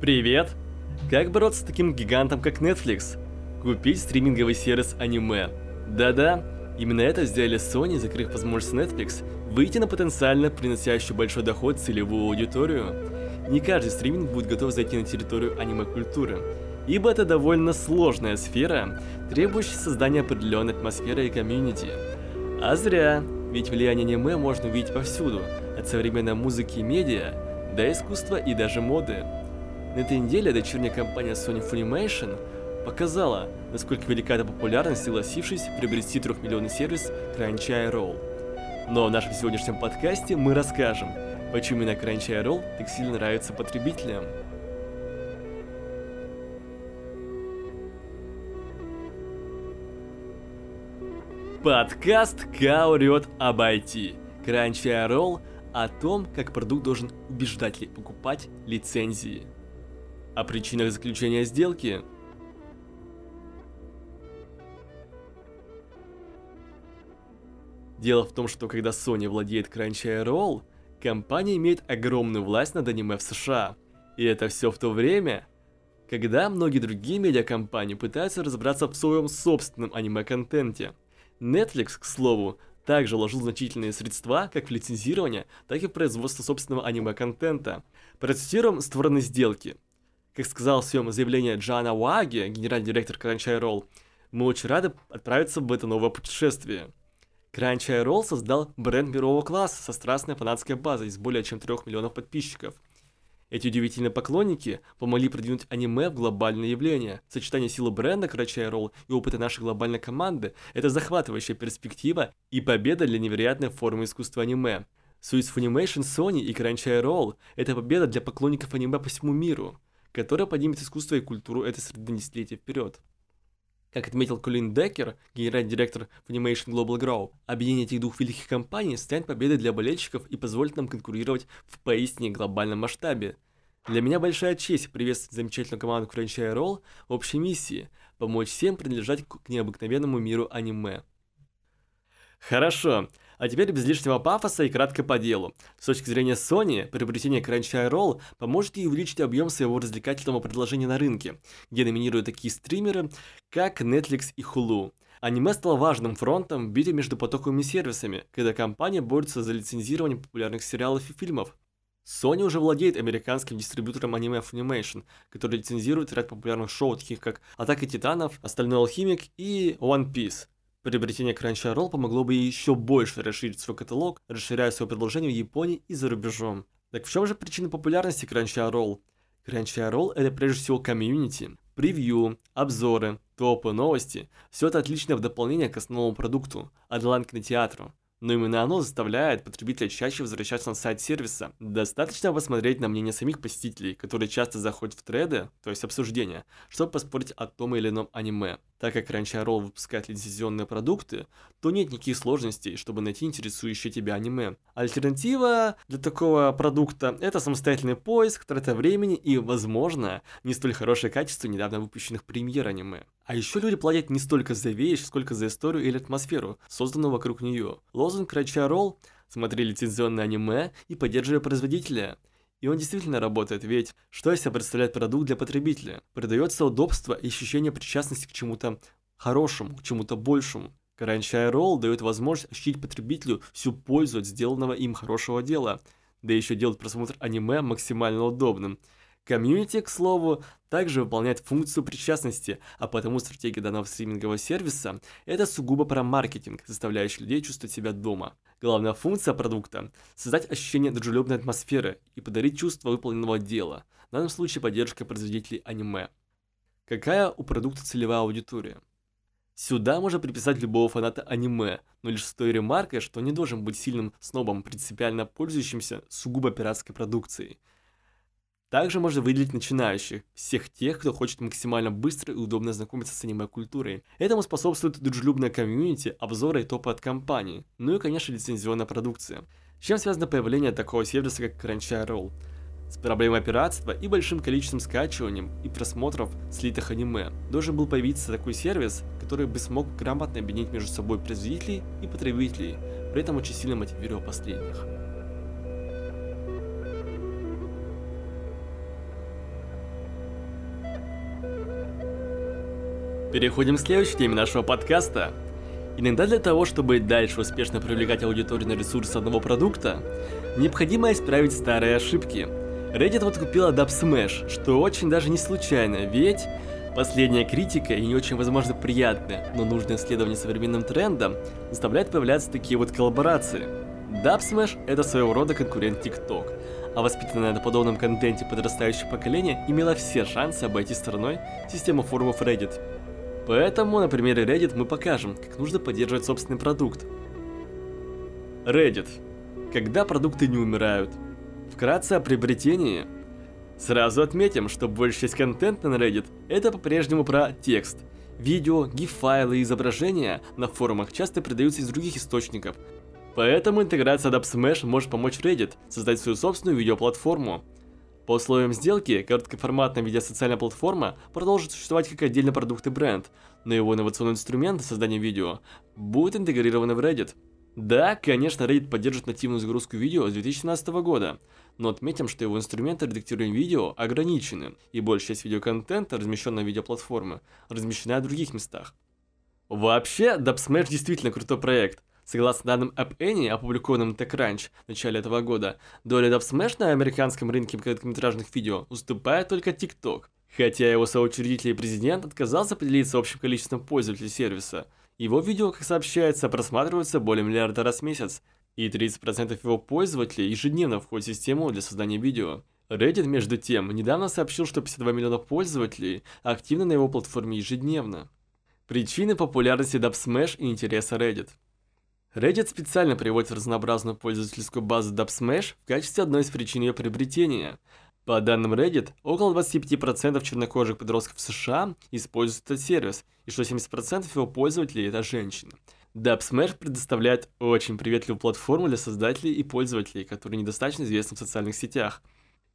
Привет! Как бороться с таким гигантом, как Netflix? Купить стриминговый сервис аниме. Да-да, именно это сделали Sony, закрыв возможность Netflix выйти на потенциально приносящую большой доход целевую аудиторию. Не каждый стриминг будет готов зайти на территорию аниме-культуры, ибо это довольно сложная сфера, требующая создания определенной атмосферы и комьюнити. А зря, ведь влияние аниме можно увидеть повсюду, от современной музыки и медиа до искусства и даже моды. На этой неделе дочерняя компания Sony Funimation показала, насколько велика эта популярность, согласившись приобрести трехмиллионный сервис Crunchyroll. Но в нашем сегодняшнем подкасте мы расскажем, почему именно Crunchyroll так сильно нравится потребителям. Подкаст «Ка орет об IT». Crunchyroll о том, как продукт должен убеждать ли покупать лицензии. О причинах заключения сделки. Дело в том, что когда Sony владеет Crunchyroll, компания имеет огромную власть над аниме в США. И это все в то время, когда многие другие медиакомпании пытаются разобраться в своем собственном аниме-контенте. Netflix, к слову, также вложил значительные средства как в лицензирование, так и в производство собственного аниме-контента. Процитируем стороны сделки – как сказал в своем заявлении Джана Уаги, генеральный директор Crunchyroll, мы очень рады отправиться в это новое путешествие. Crunchyroll создал бренд мирового класса со страстной фанатской базой из более чем 3 миллионов подписчиков. Эти удивительные поклонники помогли продвинуть аниме в глобальное явление. Сочетание силы бренда Crunchyroll и опыта нашей глобальной команды – это захватывающая перспектива и победа для невероятной формы искусства аниме. Союз Funimation, Sony и Crunchyroll – это победа для поклонников аниме по всему миру которая поднимет искусство и культуру этой среды десятилетия вперед. Как отметил Колин Деккер, генеральный директор Funimation Global Grow, объединение этих двух великих компаний станет победой для болельщиков и позволит нам конкурировать в поистине глобальном масштабе. Для меня большая честь приветствовать замечательную команду Crunchyroll в общей миссии – помочь всем принадлежать к необыкновенному миру аниме. Хорошо, а теперь без лишнего пафоса и кратко по делу. С точки зрения Sony, приобретение Crunchyroll поможет ей увеличить объем своего развлекательного предложения на рынке, где доминируют такие стримеры, как Netflix и Hulu. Аниме стало важным фронтом в битве между потоковыми сервисами, когда компания борется за лицензирование популярных сериалов и фильмов. Sony уже владеет американским дистрибьютором аниме Funimation, который лицензирует ряд популярных шоу, таких как «Атака титанов», «Остальной алхимик» и «One Piece». Приобретение Crunchyroll помогло бы еще больше расширить свой каталог, расширяя свое предложение в Японии и за рубежом. Так в чем же причина популярности Crunchyroll? Crunchyroll это прежде всего комьюнити, превью, обзоры, топы, новости. Все это отличное в дополнение к основному продукту, онлайн-кинотеатру но именно оно заставляет потребителя чаще возвращаться на сайт сервиса. Достаточно посмотреть на мнение самих посетителей, которые часто заходят в треды, то есть обсуждения, чтобы поспорить о том или ином аниме. Так как Crunchyroll выпускает лицензионные продукты, то нет никаких сложностей, чтобы найти интересующее тебя аниме. Альтернатива для такого продукта – это самостоятельный поиск, трата времени и, возможно, не столь хорошее качество недавно выпущенных премьер аниме. А еще люди платят не столько за вещь, сколько за историю или атмосферу, созданную вокруг нее. Лозунг Crunchyroll – смотри лицензионное аниме и поддерживай производителя. И он действительно работает, ведь что себя представляет продукт для потребителя? Продается удобство и ощущение причастности к чему-то хорошему, к чему-то большему. Crunchyroll дает возможность ощутить потребителю всю пользу от сделанного им хорошего дела, да еще делать просмотр аниме максимально удобным – Комьюнити, к слову, также выполняет функцию причастности, а потому стратегия данного стримингового сервиса – это сугубо про маркетинг, заставляющий людей чувствовать себя дома. Главная функция продукта – создать ощущение дружелюбной атмосферы и подарить чувство выполненного дела, в данном случае поддержка производителей аниме. Какая у продукта целевая аудитория? Сюда можно приписать любого фаната аниме, но лишь с той ремаркой, что не должен быть сильным снобом, принципиально пользующимся сугубо пиратской продукцией – также можно выделить начинающих, всех тех, кто хочет максимально быстро и удобно знакомиться с аниме-культурой. Этому способствует дружелюбная комьюнити, обзоры и топы от компаний, ну и, конечно, лицензионная продукция. С чем связано появление такого сервиса, как Crunchyroll? С проблемой пиратства и большим количеством скачиваний и просмотров слитых аниме должен был появиться такой сервис, который бы смог грамотно объединить между собой производителей и потребителей, при этом очень сильно мотивируя последних. Переходим к следующей теме нашего подкаста. Иногда для того, чтобы дальше успешно привлекать аудиторию на ресурсы одного продукта, необходимо исправить старые ошибки. Reddit вот купила Dubsmash, что очень даже не случайно, ведь последняя критика и не очень возможно приятная, но нужное исследование современным трендам заставляет появляться такие вот коллаборации. Dubsmash это своего рода конкурент TikTok, а воспитанное на подобном контенте подрастающее поколение имело все шансы обойти стороной систему форумов Reddit. Поэтому на примере Reddit мы покажем, как нужно поддерживать собственный продукт. Reddit. Когда продукты не умирают. Вкратце о приобретении. Сразу отметим, что большая часть контента на Reddit это по-прежнему про текст. Видео, GIF-файлы и изображения на форумах часто передаются из других источников. Поэтому интеграция Dubsmash может помочь Reddit создать свою собственную видеоплатформу. По условиям сделки, короткоформатная видеосоциальная платформа продолжит существовать как отдельный продукт и бренд, но его инновационный инструмент создания видео будет интегрированы в Reddit. Да, конечно, Reddit поддержит нативную загрузку видео с 2017 года, но отметим, что его инструменты редактирования видео ограничены, и большая часть видеоконтента, размещенного на видеоплатформе, размещена в других местах. Вообще, Dubsmash действительно крутой проект, Согласно данным App Annie, опубликованным TechCrunch в начале этого года, доля Dubsmash на американском рынке короткометражных видео уступает только TikTok. Хотя его соучредитель и президент отказался поделиться общим количеством пользователей сервиса. Его видео, как сообщается, просматриваются более миллиарда раз в месяц, и 30% его пользователей ежедневно входят в систему для создания видео. Reddit, между тем, недавно сообщил, что 52 миллиона пользователей активны на его платформе ежедневно. Причины популярности Dubsmash и интереса Reddit – Reddit специально приводит разнообразную пользовательскую базу Dubsmash в качестве одной из причин ее приобретения. По данным Reddit, около 25% чернокожих подростков в США используют этот сервис, и что 70% его пользователей это женщины. Dubsmash предоставляет очень приветливую платформу для создателей и пользователей, которые недостаточно известны в социальных сетях.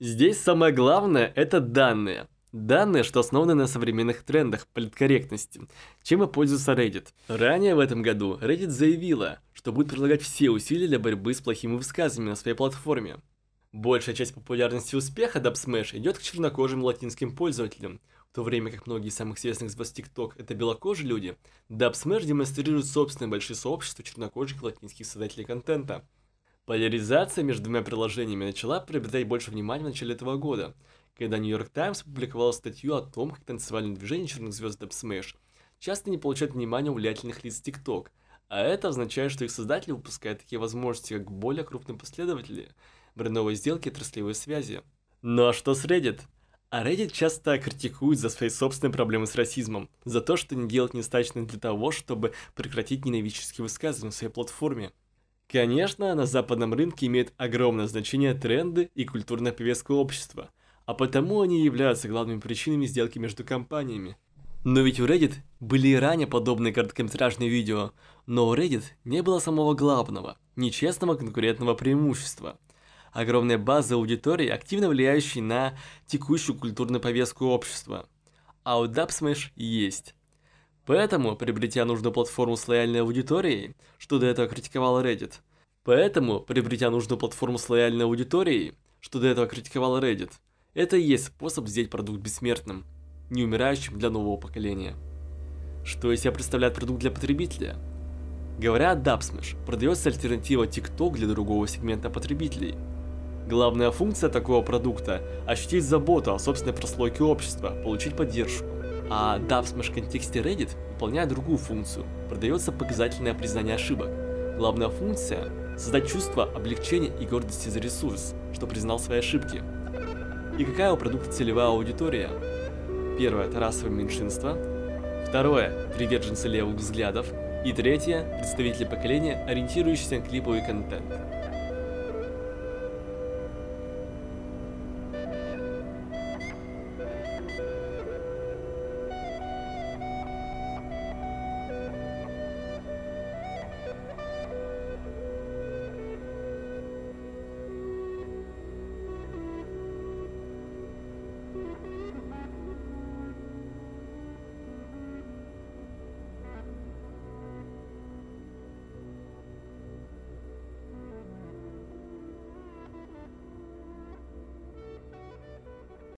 Здесь самое главное – это данные. Данные, что основаны на современных трендах политкорректности, чем и пользуется Reddit. Ранее в этом году Reddit заявила, что будет прилагать все усилия для борьбы с плохими высказываниями на своей платформе. Большая часть популярности успеха Dubsmash идет к чернокожим латинским пользователям, в то время как многие из самых известных звезд TikTok это белокожие люди, Dubsmash демонстрирует собственные большие сообщества чернокожих латинских создателей контента. Поляризация между двумя приложениями начала приобретать больше внимания в начале этого года – когда York Times опубликовала статью о том, как танцевальное движение черных звезд Dub Smash часто не получает внимания у влиятельных лиц TikTok, а это означает, что их создатели выпускают такие возможности, как более крупные последователи, брендовые сделки и отраслевые связи. Ну а что с Reddit? А Reddit часто критикует за свои собственные проблемы с расизмом, за то, что не делает недостаточно для того, чтобы прекратить ненавидческие высказывания на своей платформе. Конечно, на западном рынке имеет огромное значение тренды и культурная повестка общества – а потому они являются главными причинами сделки между компаниями. Но ведь у Reddit были и ранее подобные короткометражные видео, но у Reddit не было самого главного, нечестного конкурентного преимущества. Огромная база аудитории, активно влияющей на текущую культурную повестку общества. А у Dubsmash есть. Поэтому, приобретя нужную платформу с лояльной аудиторией, что до этого критиковал Reddit, поэтому, приобретя нужную платформу с лояльной аудиторией, что до этого критиковал Reddit, это и есть способ сделать продукт бессмертным, не умирающим для нового поколения. Что из себя представляет продукт для потребителя? Говоря о Dubsmash, продается альтернатива TikTok для другого сегмента потребителей. Главная функция такого продукта – ощутить заботу о собственной прослойке общества, получить поддержку. А Dubsmash в контексте Reddit выполняет другую функцию – продается показательное признание ошибок. Главная функция – создать чувство облегчения и гордости за ресурс, что признал свои ошибки – и какая у продукта целевая аудитория. Первое – это расовое меньшинство. Второе – приверженцы левых взглядов. И третье – представители поколения, ориентирующиеся на клиповый контент.